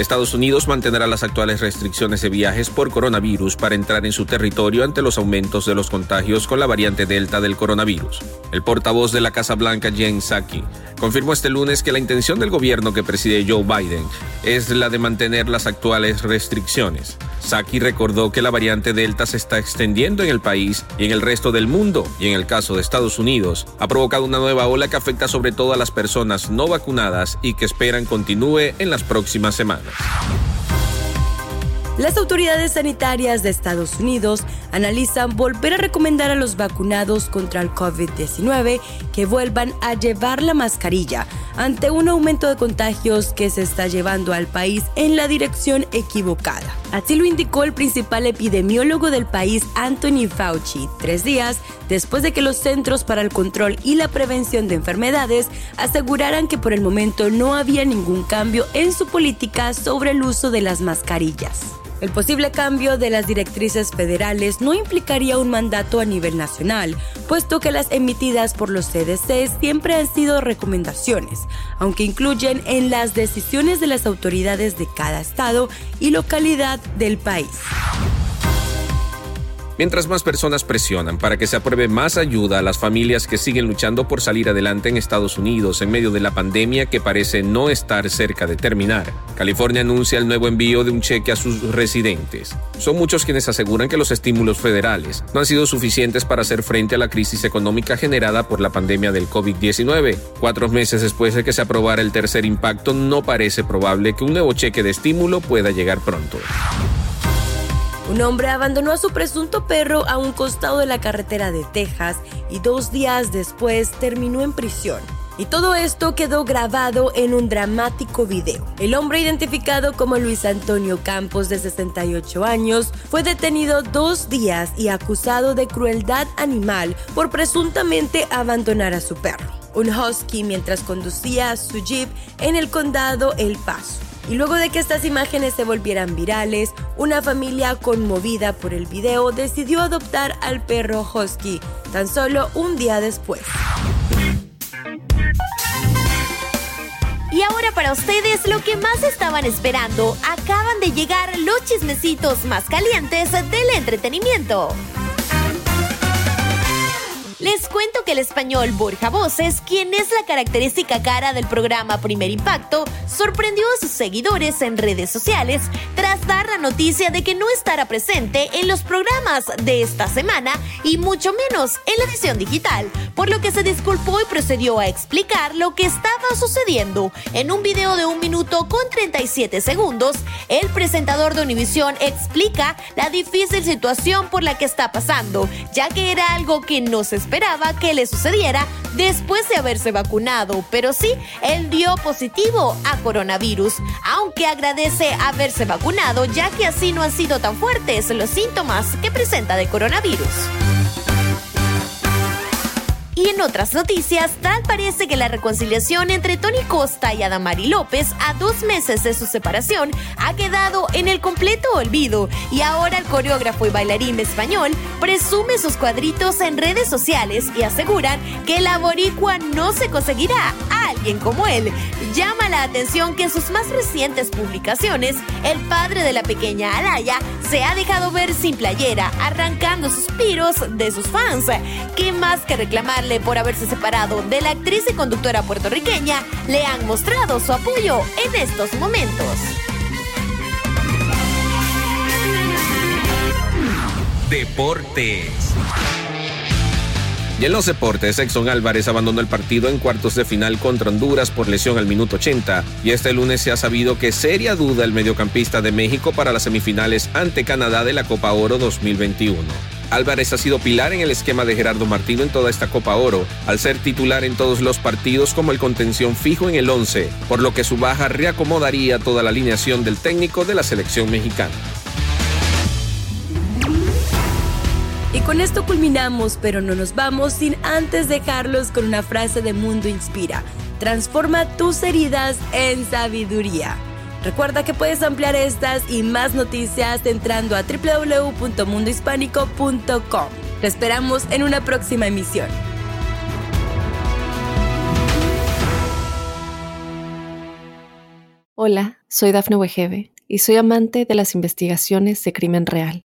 Estados Unidos mantendrá las actuales restricciones de viajes por coronavirus para entrar en su territorio ante los aumentos de los contagios con la variante Delta del coronavirus. El portavoz de la Casa Blanca, Jen Psaki, confirmó este lunes que la intención del gobierno que preside Joe Biden es la de mantener las actuales restricciones. Psaki recordó que la variante Delta se está extendiendo en el país y en el resto del mundo, y en el caso de Estados Unidos, ha provocado una nueva ola que afecta sobre todo a las personas no vacunadas y que esperan continúe en las próximas semanas. Las autoridades sanitarias de Estados Unidos analizan volver a recomendar a los vacunados contra el COVID-19 que vuelvan a llevar la mascarilla ante un aumento de contagios que se está llevando al país en la dirección equivocada. Así lo indicó el principal epidemiólogo del país, Anthony Fauci, tres días después de que los Centros para el Control y la Prevención de Enfermedades aseguraran que por el momento no había ningún cambio en su política sobre el uso de las mascarillas. El posible cambio de las directrices federales no implicaría un mandato a nivel nacional, puesto que las emitidas por los CDC siempre han sido recomendaciones, aunque incluyen en las decisiones de las autoridades de cada estado y localidad del país. Mientras más personas presionan para que se apruebe más ayuda a las familias que siguen luchando por salir adelante en Estados Unidos en medio de la pandemia que parece no estar cerca de terminar, California anuncia el nuevo envío de un cheque a sus residentes. Son muchos quienes aseguran que los estímulos federales no han sido suficientes para hacer frente a la crisis económica generada por la pandemia del COVID-19. Cuatro meses después de que se aprobara el tercer impacto, no parece probable que un nuevo cheque de estímulo pueda llegar pronto. Un hombre abandonó a su presunto perro a un costado de la carretera de Texas y dos días después terminó en prisión. Y todo esto quedó grabado en un dramático video. El hombre identificado como Luis Antonio Campos de 68 años fue detenido dos días y acusado de crueldad animal por presuntamente abandonar a su perro, un husky mientras conducía su jeep en el condado El Paso. Y luego de que estas imágenes se volvieran virales, una familia conmovida por el video decidió adoptar al perro Husky tan solo un día después. Y ahora para ustedes lo que más estaban esperando, acaban de llegar los chismecitos más calientes del entretenimiento. Les cuento que el español Borja Voces, quien es la característica cara del programa Primer Impacto, sorprendió a sus seguidores en redes sociales tras dar la noticia de que no estará presente en los programas de esta semana y mucho menos en la edición digital, por lo que se disculpó y procedió a explicar lo que estaba sucediendo. En un video de un minuto con 37 segundos, el presentador de Univisión explica la difícil situación por la que está pasando, ya que era algo que no se esperaba que le sucediera después de haberse vacunado, pero sí, él dio positivo a coronavirus, aunque agradece haberse vacunado ya que así no han sido tan fuertes los síntomas que presenta de coronavirus. Y en otras noticias, tal parece que la reconciliación entre Tony Costa y Adamari López a dos meses de su separación ha quedado en el completo olvido. Y ahora el coreógrafo y bailarín español presume sus cuadritos en redes sociales y aseguran que la boricua no se conseguirá alguien como él. Llama la atención que en sus más recientes publicaciones, el padre de la pequeña Alaya se ha dejado ver sin playera, arrancando suspiros de sus fans. ¿Qué más que reclamarle por haberse separado de la actriz y conductora puertorriqueña, le han mostrado su apoyo en estos momentos. Deportes. Y en los deportes, Exxon Álvarez abandonó el partido en cuartos de final contra Honduras por lesión al minuto 80 y este lunes se ha sabido que seria duda el mediocampista de México para las semifinales ante Canadá de la Copa Oro 2021. Álvarez ha sido pilar en el esquema de Gerardo Martino en toda esta Copa Oro, al ser titular en todos los partidos como el contención fijo en el 11, por lo que su baja reacomodaría toda la alineación del técnico de la selección mexicana. Con esto culminamos, pero no nos vamos sin antes dejarlos con una frase de Mundo Inspira. Transforma tus heridas en sabiduría. Recuerda que puedes ampliar estas y más noticias entrando a www.mundohispánico.com. Te esperamos en una próxima emisión. Hola, soy Dafne Wegebe y soy amante de las investigaciones de crimen real.